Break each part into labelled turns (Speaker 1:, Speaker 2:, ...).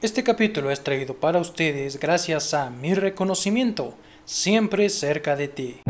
Speaker 1: Este capítulo es traído para ustedes gracias a mi reconocimiento, siempre cerca de ti.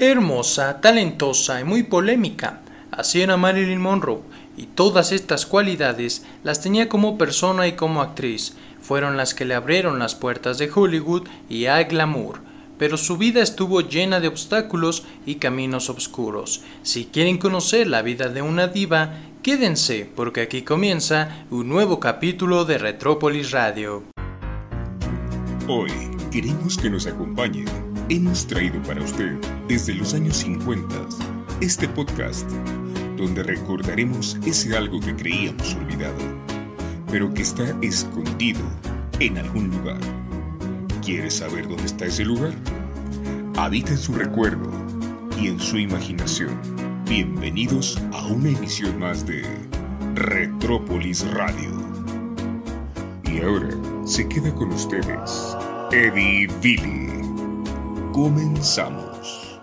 Speaker 1: Hermosa, talentosa y muy polémica, así era Marilyn Monroe, y todas estas cualidades las tenía como persona y como actriz, fueron las que le abrieron las puertas de Hollywood y a glamour pero su vida estuvo llena de obstáculos y caminos oscuros. Si quieren conocer la vida de una diva, quédense porque aquí comienza un nuevo capítulo de Retrópolis Radio.
Speaker 2: Hoy queremos que nos acompañe. Hemos traído para usted desde los años 50 este podcast donde recordaremos ese algo que creíamos olvidado, pero que está escondido en algún lugar ¿Quieres saber dónde está ese lugar? Habita en su recuerdo y en su imaginación. Bienvenidos a una emisión más de Retrópolis Radio. Y ahora se queda con ustedes Eddie Billy. Comenzamos.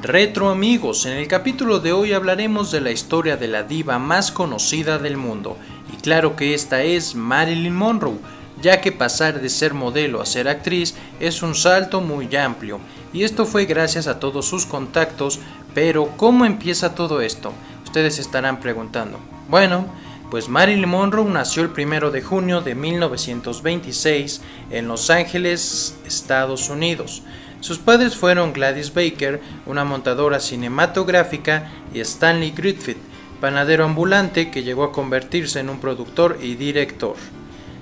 Speaker 1: Retro amigos, en el capítulo de hoy hablaremos de la historia de la diva más conocida del mundo y claro que esta es Marilyn Monroe, ya que pasar de ser modelo a ser actriz es un salto muy amplio, y esto fue gracias a todos sus contactos, pero ¿cómo empieza todo esto? Ustedes estarán preguntando. Bueno, pues Marilyn Monroe nació el 1 de junio de 1926 en Los Ángeles, Estados Unidos. Sus padres fueron Gladys Baker, una montadora cinematográfica, y Stanley Griffith, panadero ambulante que llegó a convertirse en un productor y director.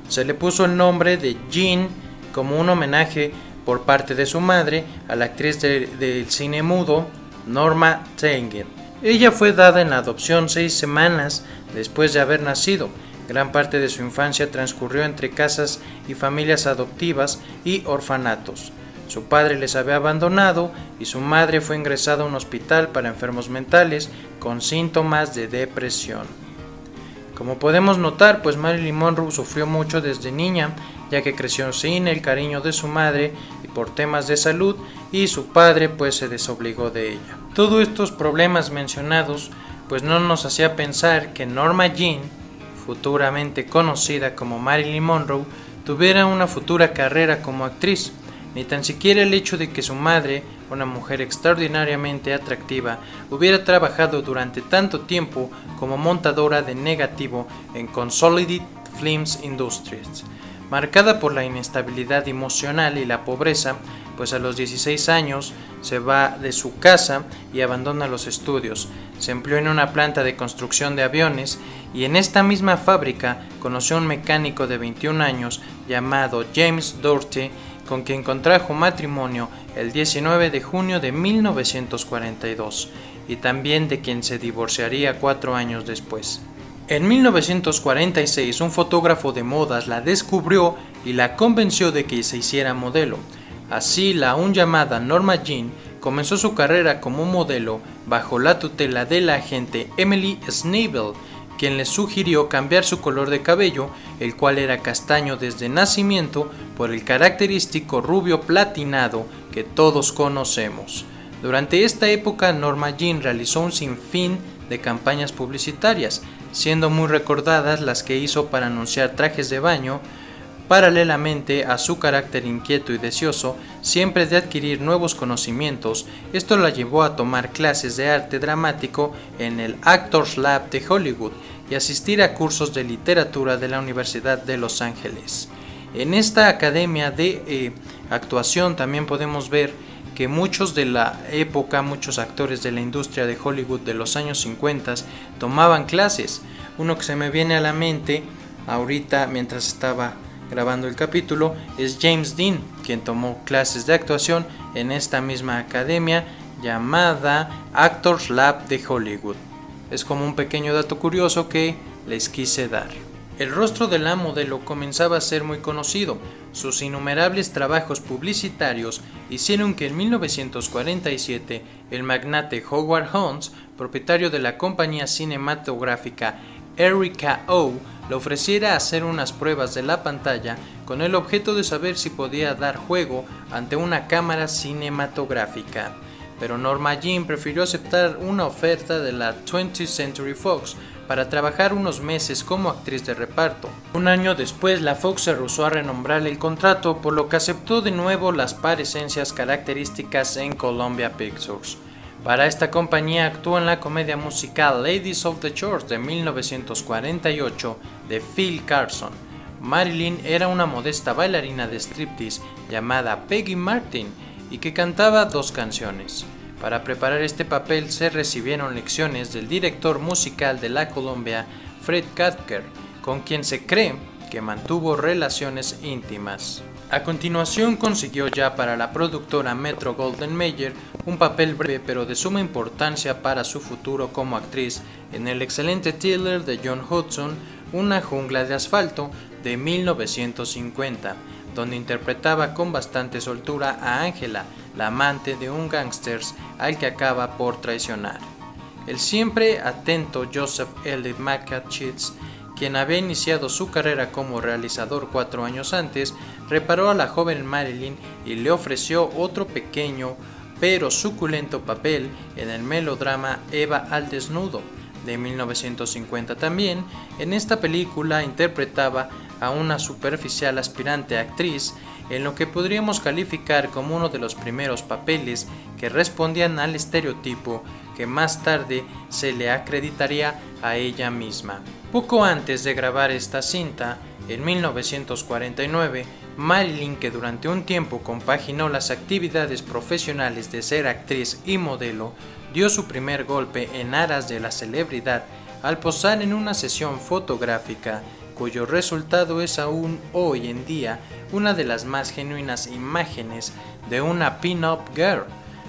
Speaker 1: Se le puso el nombre de Jean como un homenaje por parte de su madre a la actriz del cine mudo Norma Tengen. Ella fue dada en adopción seis semanas después de haber nacido. Gran parte de su infancia transcurrió entre casas y familias adoptivas y orfanatos. Su padre les había abandonado y su madre fue ingresada a un hospital para enfermos mentales con síntomas de depresión. Como podemos notar, pues Marilyn Monroe sufrió mucho desde niña, ya que creció sin el cariño de su madre y por temas de salud, y su padre pues se desobligó de ella. Todos estos problemas mencionados pues no nos hacía pensar que Norma Jean, futuramente conocida como Marilyn Monroe, tuviera una futura carrera como actriz, ni tan siquiera el hecho de que su madre, una mujer extraordinariamente atractiva, hubiera trabajado durante tanto tiempo como montadora de negativo en Consolidated Films Industries. Marcada por la inestabilidad emocional y la pobreza, pues a los 16 años se va de su casa y abandona los estudios. Se empleó en una planta de construcción de aviones y en esta misma fábrica conoció a un mecánico de 21 años llamado James Doherty con quien contrajo matrimonio el 19 de junio de 1942 y también de quien se divorciaría cuatro años después. En 1946 un fotógrafo de modas la descubrió y la convenció de que se hiciera modelo. Así la aún llamada Norma Jean comenzó su carrera como modelo bajo la tutela de la agente Emily Snabel, quien le sugirió cambiar su color de cabello, el cual era castaño desde nacimiento, por el característico rubio platinado que todos conocemos. Durante esta época Norma Jean realizó un sinfín de campañas publicitarias, siendo muy recordadas las que hizo para anunciar trajes de baño, Paralelamente a su carácter inquieto y deseoso siempre de adquirir nuevos conocimientos, esto la llevó a tomar clases de arte dramático en el Actors Lab de Hollywood y asistir a cursos de literatura de la Universidad de Los Ángeles. En esta academia de eh, actuación también podemos ver que muchos de la época, muchos actores de la industria de Hollywood de los años 50 tomaban clases. Uno que se me viene a la mente ahorita mientras estaba grabando el capítulo es James Dean, quien tomó clases de actuación en esta misma academia llamada Actors Lab de Hollywood. Es como un pequeño dato curioso que les quise dar. El rostro de la modelo comenzaba a ser muy conocido. Sus innumerables trabajos publicitarios hicieron que en 1947 el magnate Howard Hunts, propietario de la compañía cinematográfica Erica O, le ofreciera hacer unas pruebas de la pantalla con el objeto de saber si podía dar juego ante una cámara cinematográfica. pero Norma Jean prefirió aceptar una oferta de la 20th Century Fox para trabajar unos meses como actriz de reparto. Un año después, la Fox se rehusó a renombrarle el contrato, por lo que aceptó de nuevo las parecencias características en Columbia Pictures. Para esta compañía actuó en la comedia musical Ladies of the Church de 1948 de Phil Carson. Marilyn era una modesta bailarina de striptease llamada Peggy Martin y que cantaba dos canciones. Para preparar este papel se recibieron lecciones del director musical de la Columbia, Fred Katker, con quien se cree que mantuvo relaciones íntimas. A continuación consiguió ya para la productora Metro Golden Mayer un papel breve pero de suma importancia para su futuro como actriz en el excelente thriller de John Hudson, Una jungla de asfalto de 1950, donde interpretaba con bastante soltura a Angela, la amante de un gángster al que acaba por traicionar. El siempre atento Joseph L. McCatchitz, quien había iniciado su carrera como realizador cuatro años antes, reparó a la joven Marilyn y le ofreció otro pequeño pero suculento papel en el melodrama Eva al desnudo de 1950 también. En esta película interpretaba a una superficial aspirante actriz en lo que podríamos calificar como uno de los primeros papeles que respondían al estereotipo que más tarde se le acreditaría a ella misma. Poco antes de grabar esta cinta, en 1949, Marilyn, que durante un tiempo compaginó las actividades profesionales de ser actriz y modelo, dio su primer golpe en aras de la celebridad al posar en una sesión fotográfica cuyo resultado es aún hoy en día una de las más genuinas imágenes de una pin-up girl.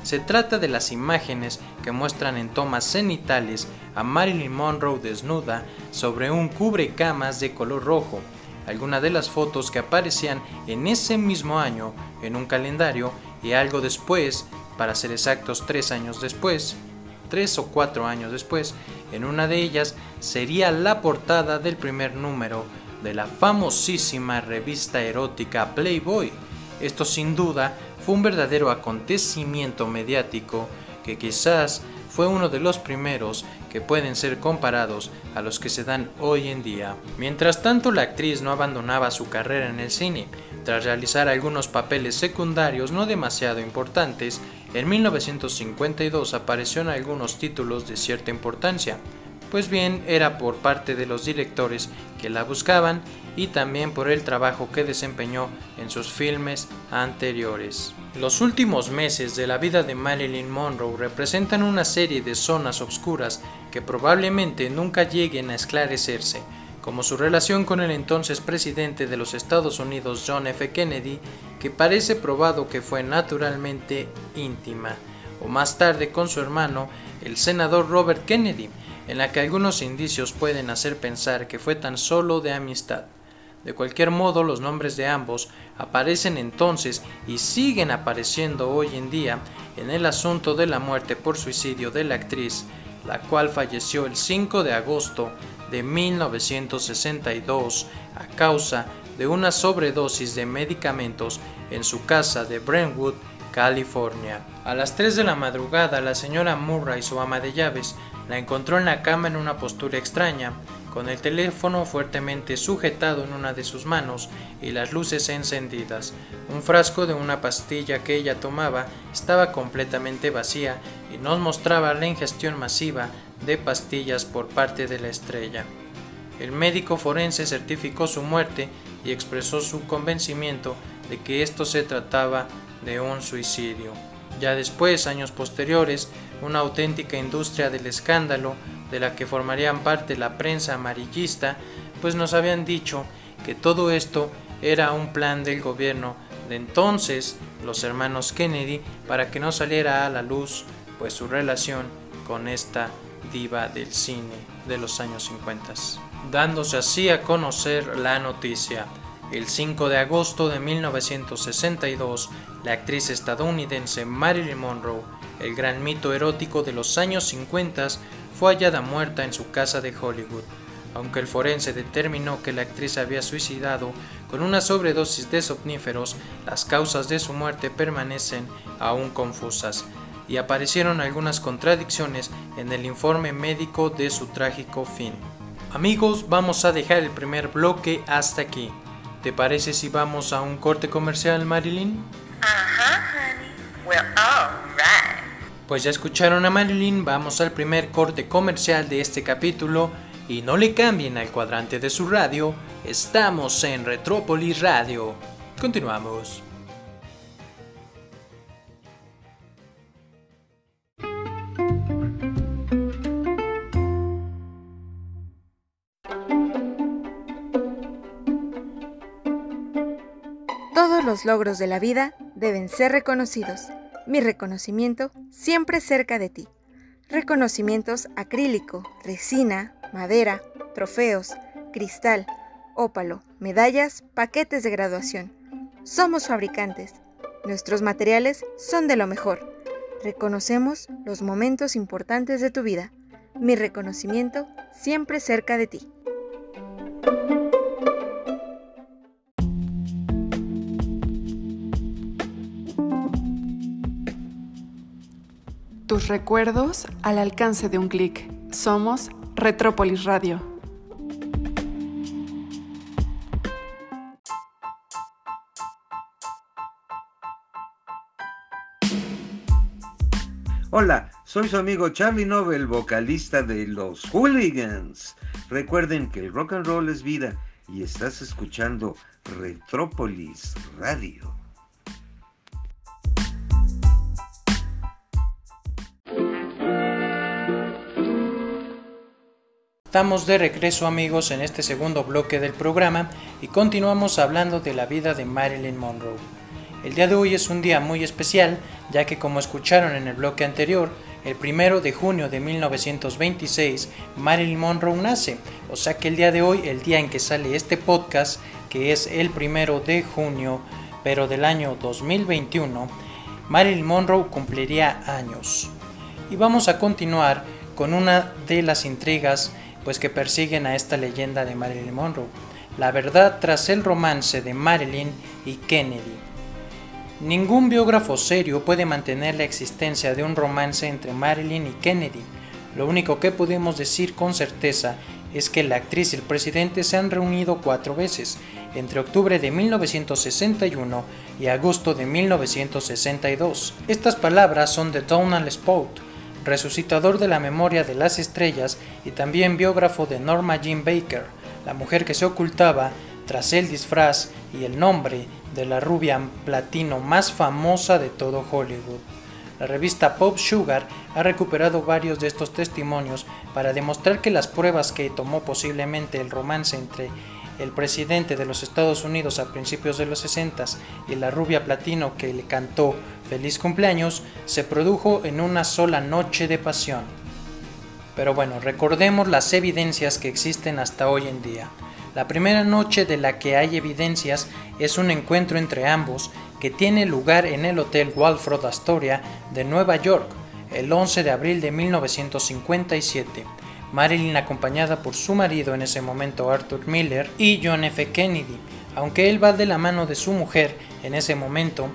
Speaker 1: Se trata de las imágenes que muestran en tomas cenitales a Marilyn Monroe desnuda sobre un cubrecamas de color rojo. Algunas de las fotos que aparecían en ese mismo año en un calendario y algo después, para ser exactos tres años después, tres o cuatro años después, en una de ellas sería la portada del primer número de la famosísima revista erótica Playboy. Esto sin duda fue un verdadero acontecimiento mediático que quizás fue uno de los primeros que pueden ser comparados a los que se dan hoy en día. Mientras tanto, la actriz no abandonaba su carrera en el cine. Tras realizar algunos papeles secundarios no demasiado importantes, en 1952 apareció en algunos títulos de cierta importancia, pues bien era por parte de los directores que la buscaban y también por el trabajo que desempeñó en sus filmes anteriores. Los últimos meses de la vida de Marilyn Monroe representan una serie de zonas oscuras que probablemente nunca lleguen a esclarecerse, como su relación con el entonces presidente de los Estados Unidos John F. Kennedy, que parece probado que fue naturalmente íntima, o más tarde con su hermano, el senador Robert Kennedy, en la que algunos indicios pueden hacer pensar que fue tan solo de amistad. De cualquier modo, los nombres de ambos aparecen entonces y siguen apareciendo hoy en día en el asunto de la muerte por suicidio de la actriz, la cual falleció el 5 de agosto de 1962 a causa de una sobredosis de medicamentos en su casa de Brentwood, California. A las 3 de la madrugada, la señora Murray, su ama de llaves, la encontró en la cama en una postura extraña, con el teléfono fuertemente sujetado en una de sus manos y las luces encendidas. Un frasco de una pastilla que ella tomaba estaba completamente vacía y nos mostraba la ingestión masiva de pastillas por parte de la estrella. El médico forense certificó su muerte y expresó su convencimiento de que esto se trataba de un suicidio. Ya después, años posteriores, una auténtica industria del escándalo de la que formarían parte la prensa amarillista, pues nos habían dicho que todo esto era un plan del gobierno de entonces, los hermanos Kennedy, para que no saliera a la luz pues su relación con esta diva del cine de los años 50, dándose así a conocer la noticia. El 5 de agosto de 1962, la actriz estadounidense Marilyn Monroe, el gran mito erótico de los años 50, fue hallada muerta en su casa de Hollywood. Aunque el forense determinó que la actriz había suicidado con una sobredosis de somníferos, las causas de su muerte permanecen aún confusas. y aparecieron algunas contradicciones en el informe médico de su trágico fin. Amigos, vamos a dejar el primer bloque hasta aquí. ¿Te parece si vamos a un corte comercial, Marilyn?
Speaker 3: Ajá.
Speaker 1: Pues ya escucharon a Marilyn, vamos al primer corte comercial de este capítulo y no le cambien al cuadrante de su radio, estamos en Retrópolis Radio. Continuamos.
Speaker 4: Todos los logros de la vida deben ser reconocidos. Mi reconocimiento siempre cerca de ti. Reconocimientos acrílico, resina, madera, trofeos, cristal, ópalo, medallas, paquetes de graduación. Somos fabricantes. Nuestros materiales son de lo mejor. Reconocemos los momentos importantes de tu vida. Mi reconocimiento siempre cerca de ti.
Speaker 5: Tus recuerdos al alcance de un clic. Somos Retrópolis Radio.
Speaker 6: Hola, soy su amigo Charlie Nobel, vocalista de Los Hooligans. Recuerden que el rock and roll es vida y estás escuchando Retrópolis Radio.
Speaker 1: Estamos de regreso amigos en este segundo bloque del programa y continuamos hablando de la vida de Marilyn Monroe. El día de hoy es un día muy especial ya que como escucharon en el bloque anterior, el primero de junio de 1926 Marilyn Monroe nace, o sea que el día de hoy, el día en que sale este podcast, que es el primero de junio pero del año 2021, Marilyn Monroe cumpliría años. Y vamos a continuar con una de las intrigas pues que persiguen a esta leyenda de Marilyn Monroe, la verdad tras el romance de Marilyn y Kennedy. Ningún biógrafo serio puede mantener la existencia de un romance entre Marilyn y Kennedy. Lo único que podemos decir con certeza es que la actriz y el presidente se han reunido cuatro veces, entre octubre de 1961 y agosto de 1962. Estas palabras son de Donald Spout, resucitador de la memoria de las estrellas y también biógrafo de Norma Jean Baker, la mujer que se ocultaba tras el disfraz y el nombre de la rubia platino más famosa de todo Hollywood. La revista Pop Sugar ha recuperado varios de estos testimonios para demostrar que las pruebas que tomó posiblemente el romance entre el presidente de los Estados Unidos a principios de los 60 y la rubia platino que le cantó feliz cumpleaños se produjo en una sola noche de pasión. Pero bueno, recordemos las evidencias que existen hasta hoy en día. La primera noche de la que hay evidencias es un encuentro entre ambos que tiene lugar en el Hotel Walford Astoria de Nueva York el 11 de abril de 1957 Marilyn acompañada por su marido en ese momento Arthur Miller y John F. Kennedy. Aunque él va de la mano de su mujer en ese momento,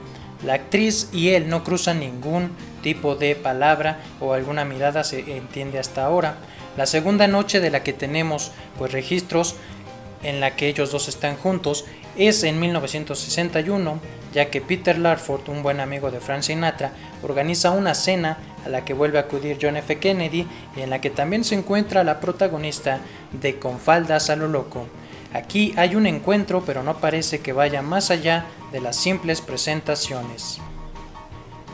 Speaker 1: la actriz y él no cruzan ningún tipo de palabra o alguna mirada se entiende hasta ahora. La segunda noche de la que tenemos pues registros en la que ellos dos están juntos es en 1961, ya que Peter Larford, un buen amigo de Frank Sinatra, organiza una cena a la que vuelve a acudir John F. Kennedy y en la que también se encuentra la protagonista de Con faldas a lo loco. Aquí hay un encuentro pero no parece que vaya más allá de las simples presentaciones.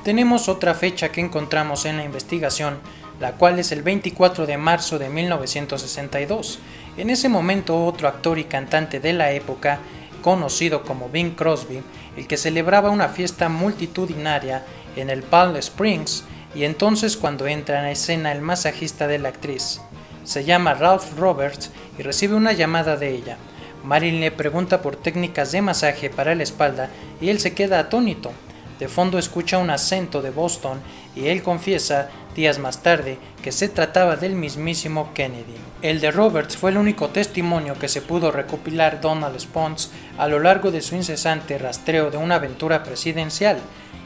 Speaker 1: Tenemos otra fecha que encontramos en la investigación, la cual es el 24 de marzo de 1962. En ese momento otro actor y cantante de la época, conocido como Bing Crosby, el que celebraba una fiesta multitudinaria en el Palm Springs, y entonces cuando entra en escena el masajista de la actriz. Se llama Ralph Roberts y recibe una llamada de ella. Marilyn le pregunta por técnicas de masaje para la espalda y él se queda atónito. De fondo escucha un acento de Boston y él confiesa días más tarde que se trataba del mismísimo Kennedy. El de Roberts fue el único testimonio que se pudo recopilar Donald Spons a lo largo de su incesante rastreo de una aventura presidencial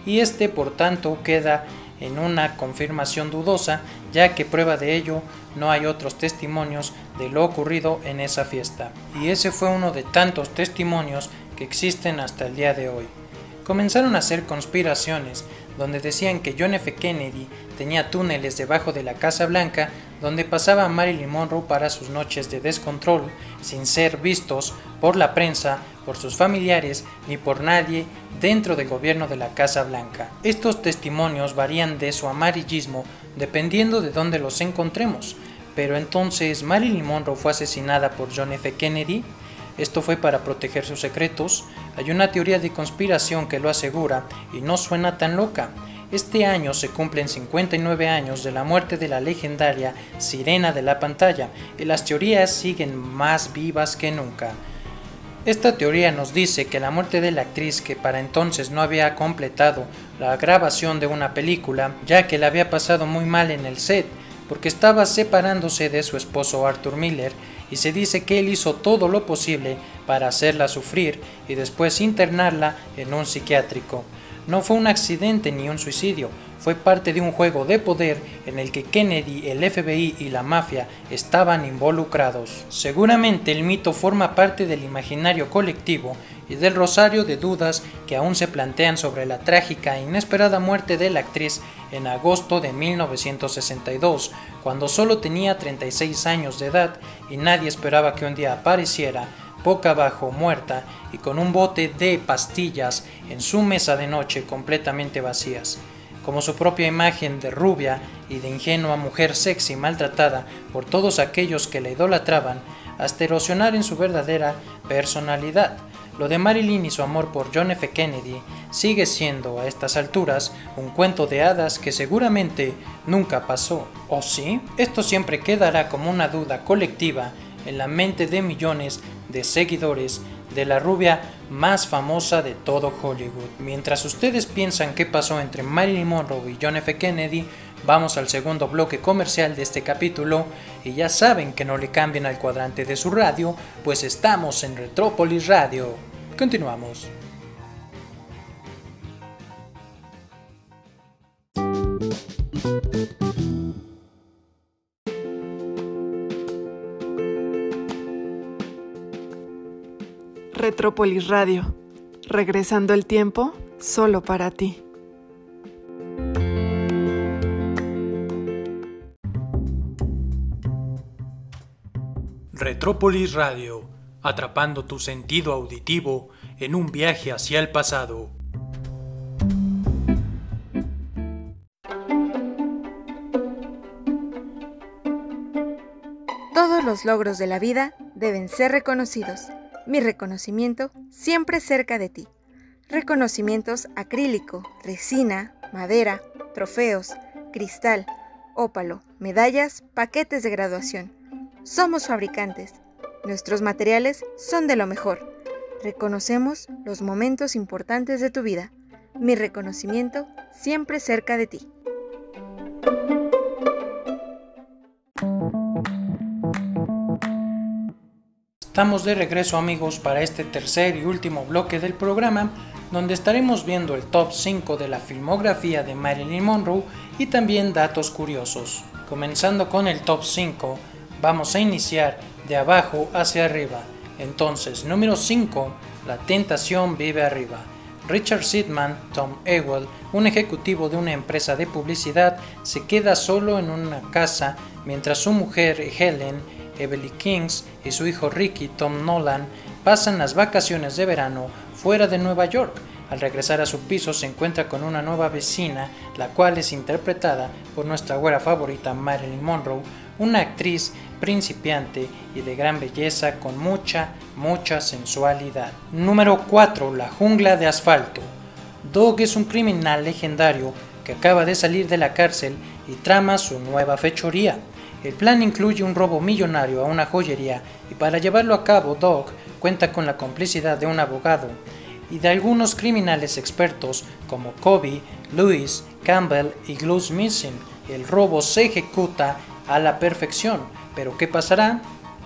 Speaker 1: y este por tanto queda en una confirmación dudosa, ya que prueba de ello no hay otros testimonios de lo ocurrido en esa fiesta. Y ese fue uno de tantos testimonios que existen hasta el día de hoy. Comenzaron a hacer conspiraciones donde decían que John F. Kennedy tenía túneles debajo de la Casa Blanca donde pasaba Marilyn Monroe para sus noches de descontrol, sin ser vistos por la prensa, por sus familiares ni por nadie dentro del gobierno de la Casa Blanca. Estos testimonios varían de su amarillismo dependiendo de dónde los encontremos. Pero entonces, ¿Marilyn Monroe fue asesinada por John F. Kennedy? Esto fue para proteger sus secretos. Hay una teoría de conspiración que lo asegura y no suena tan loca. Este año se cumplen 59 años de la muerte de la legendaria Sirena de la pantalla y las teorías siguen más vivas que nunca. Esta teoría nos dice que la muerte de la actriz que para entonces no había completado la grabación de una película, ya que la había pasado muy mal en el set, porque estaba separándose de su esposo Arthur Miller, y se dice que él hizo todo lo posible para hacerla sufrir y después internarla en un psiquiátrico. No fue un accidente ni un suicidio, fue parte de un juego de poder en el que Kennedy, el FBI y la mafia estaban involucrados. Seguramente el mito forma parte del imaginario colectivo y del rosario de dudas que aún se plantean sobre la trágica e inesperada muerte de la actriz en agosto de 1962, cuando solo tenía 36 años de edad y nadie esperaba que un día apareciera boca abajo, muerta y con un bote de pastillas en su mesa de noche completamente vacías, como su propia imagen de rubia y de ingenua mujer sexy maltratada por todos aquellos que la idolatraban, hasta erosionar en su verdadera personalidad. Lo de Marilyn y su amor por John F. Kennedy sigue siendo a estas alturas un cuento de hadas que seguramente nunca pasó. ¿O sí? Esto siempre quedará como una duda colectiva en la mente de millones de seguidores de la rubia más famosa de todo Hollywood. Mientras ustedes piensan qué pasó entre Marilyn Monroe y John F. Kennedy, vamos al segundo bloque comercial de este capítulo y ya saben que no le cambien al cuadrante de su radio, pues estamos en Retrópolis Radio. Continuamos.
Speaker 5: Retrópolis Radio. Regresando el tiempo solo para ti.
Speaker 1: Retrópolis Radio, atrapando tu sentido auditivo en un viaje hacia el pasado.
Speaker 4: Todos los logros de la vida deben ser reconocidos. Mi reconocimiento siempre cerca de ti. Reconocimientos acrílico, resina, madera, trofeos, cristal, ópalo, medallas, paquetes de graduación. Somos fabricantes. Nuestros materiales son de lo mejor. Reconocemos los momentos importantes de tu vida. Mi reconocimiento siempre cerca de ti.
Speaker 1: Estamos de regreso amigos para este tercer y último bloque del programa donde estaremos viendo el top 5 de la filmografía de Marilyn Monroe y también datos curiosos. Comenzando con el top 5, vamos a iniciar de abajo hacia arriba. Entonces, número 5, La tentación vive arriba. Richard Sidman, Tom Ewell, un ejecutivo de una empresa de publicidad, se queda solo en una casa mientras su mujer Helen Evelyn Kings y su hijo Ricky Tom Nolan pasan las vacaciones de verano fuera de Nueva York. Al regresar a su piso se encuentra con una nueva vecina, la cual es interpretada por nuestra güera favorita Marilyn Monroe, una actriz principiante y de gran belleza con mucha, mucha sensualidad. Número 4. La jungla de asfalto. Dog es un criminal legendario que acaba de salir de la cárcel y trama su nueva fechoría. El plan incluye un robo millonario a una joyería y para llevarlo a cabo Doc cuenta con la complicidad de un abogado y de algunos criminales expertos como Kobe, Lewis, Campbell y Glue Missing. El robo se ejecuta a la perfección, pero ¿qué pasará?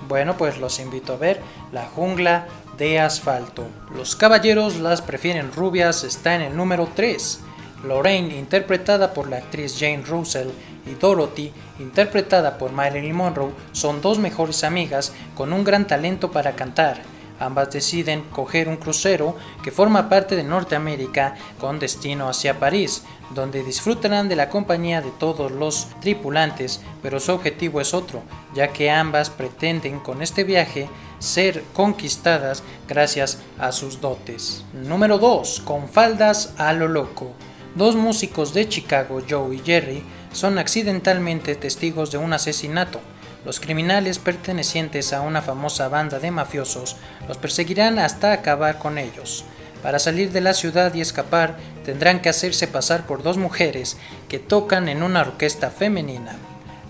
Speaker 1: Bueno, pues los invito a ver La jungla de asfalto. Los caballeros las prefieren rubias está en el número 3. Lorraine, interpretada por la actriz Jane Russell, y Dorothy, interpretada por Marilyn Monroe, son dos mejores amigas con un gran talento para cantar. Ambas deciden coger un crucero que forma parte de Norteamérica con destino hacia París, donde disfrutarán de la compañía de todos los tripulantes, pero su objetivo es otro, ya que ambas pretenden con este viaje ser conquistadas gracias a sus dotes. Número 2. Con faldas a lo loco. Dos músicos de Chicago, Joe y Jerry, son accidentalmente testigos de un asesinato. Los criminales pertenecientes a una famosa banda de mafiosos los perseguirán hasta acabar con ellos. Para salir de la ciudad y escapar, tendrán que hacerse pasar por dos mujeres que tocan en una orquesta femenina.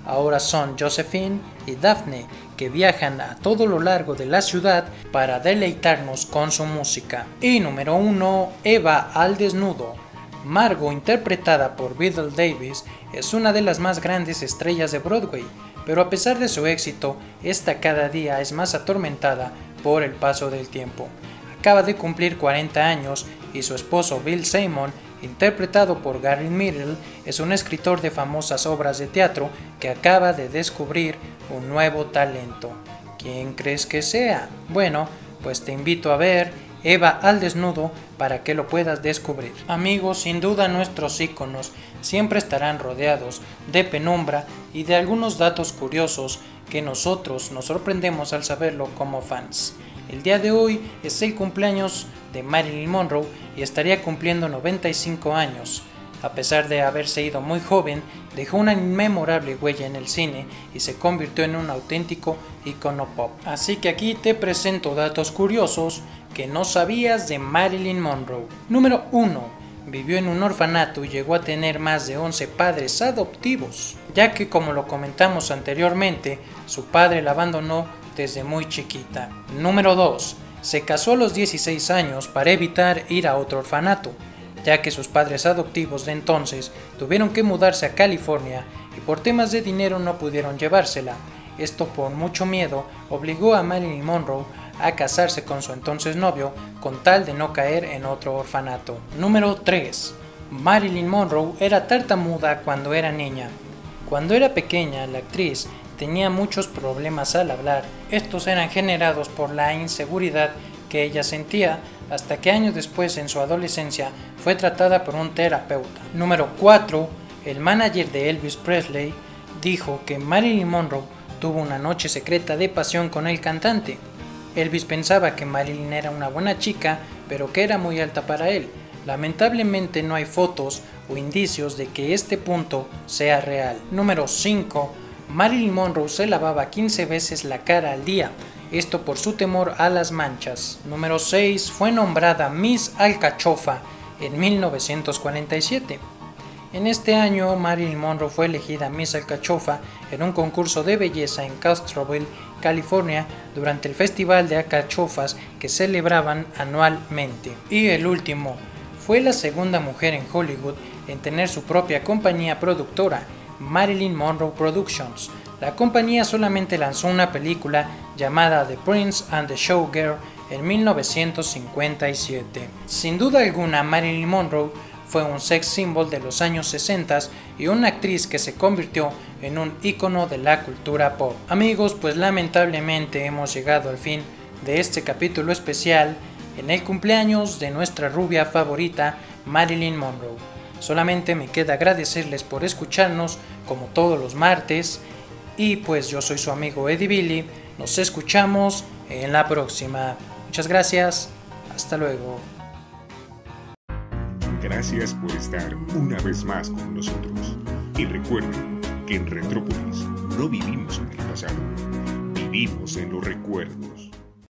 Speaker 1: Ahora son Josephine y Daphne, que viajan a todo lo largo de la ciudad para deleitarnos con su música. Y número 1, Eva al desnudo. Margot, interpretada por Beadle Davis, es una de las más grandes estrellas de Broadway, pero a pesar de su éxito, esta cada día es más atormentada por el paso del tiempo. Acaba de cumplir 40 años y su esposo Bill Simon, interpretado por Gary Middle, es un escritor de famosas obras de teatro que acaba de descubrir un nuevo talento. ¿Quién crees que sea? Bueno, pues te invito a ver Eva al desnudo para que lo puedas descubrir. Amigos, sin duda nuestros iconos siempre estarán rodeados de penumbra y de algunos datos curiosos que nosotros nos sorprendemos al saberlo como fans. El día de hoy es el cumpleaños de Marilyn Monroe y estaría cumpliendo 95 años. A pesar de haberse ido muy joven, dejó una inmemorable huella en el cine y se convirtió en un auténtico icono pop. Así que aquí te presento datos curiosos que no sabías de Marilyn Monroe. Número 1. Vivió en un orfanato y llegó a tener más de 11 padres adoptivos, ya que como lo comentamos anteriormente, su padre la abandonó desde muy chiquita. Número 2. Se casó a los 16 años para evitar ir a otro orfanato, ya que sus padres adoptivos de entonces tuvieron que mudarse a California y por temas de dinero no pudieron llevársela. Esto por mucho miedo obligó a Marilyn Monroe a casarse con su entonces novio con tal de no caer en otro orfanato. Número 3. Marilyn Monroe era tartamuda cuando era niña. Cuando era pequeña, la actriz tenía muchos problemas al hablar. Estos eran generados por la inseguridad que ella sentía hasta que años después en su adolescencia fue tratada por un terapeuta. Número 4. El manager de Elvis Presley dijo que Marilyn Monroe tuvo una noche secreta de pasión con el cantante. Elvis pensaba que Marilyn era una buena chica, pero que era muy alta para él. Lamentablemente no hay fotos o indicios de que este punto sea real. Número 5. Marilyn Monroe se lavaba 15 veces la cara al día, esto por su temor a las manchas. Número 6. Fue nombrada Miss Alcachofa en 1947. En este año, Marilyn Monroe fue elegida Miss Alcachofa en un concurso de belleza en Castroville, California, durante el Festival de Alcachofas que celebraban anualmente. Y el último, fue la segunda mujer en Hollywood en tener su propia compañía productora, Marilyn Monroe Productions. La compañía solamente lanzó una película llamada The Prince and the Showgirl en 1957. Sin duda alguna, Marilyn Monroe fue un sex symbol de los años 60 y una actriz que se convirtió en un icono de la cultura pop. Amigos, pues lamentablemente hemos llegado al fin de este capítulo especial en el cumpleaños de nuestra rubia favorita, Marilyn Monroe. Solamente me queda agradecerles por escucharnos como todos los martes y pues yo soy su amigo Eddie Billy. Nos escuchamos en la próxima. Muchas gracias. Hasta luego.
Speaker 2: Gracias por estar una vez más con nosotros. Y recuerden que en Retrópolis no vivimos en el pasado, vivimos en los recuerdos.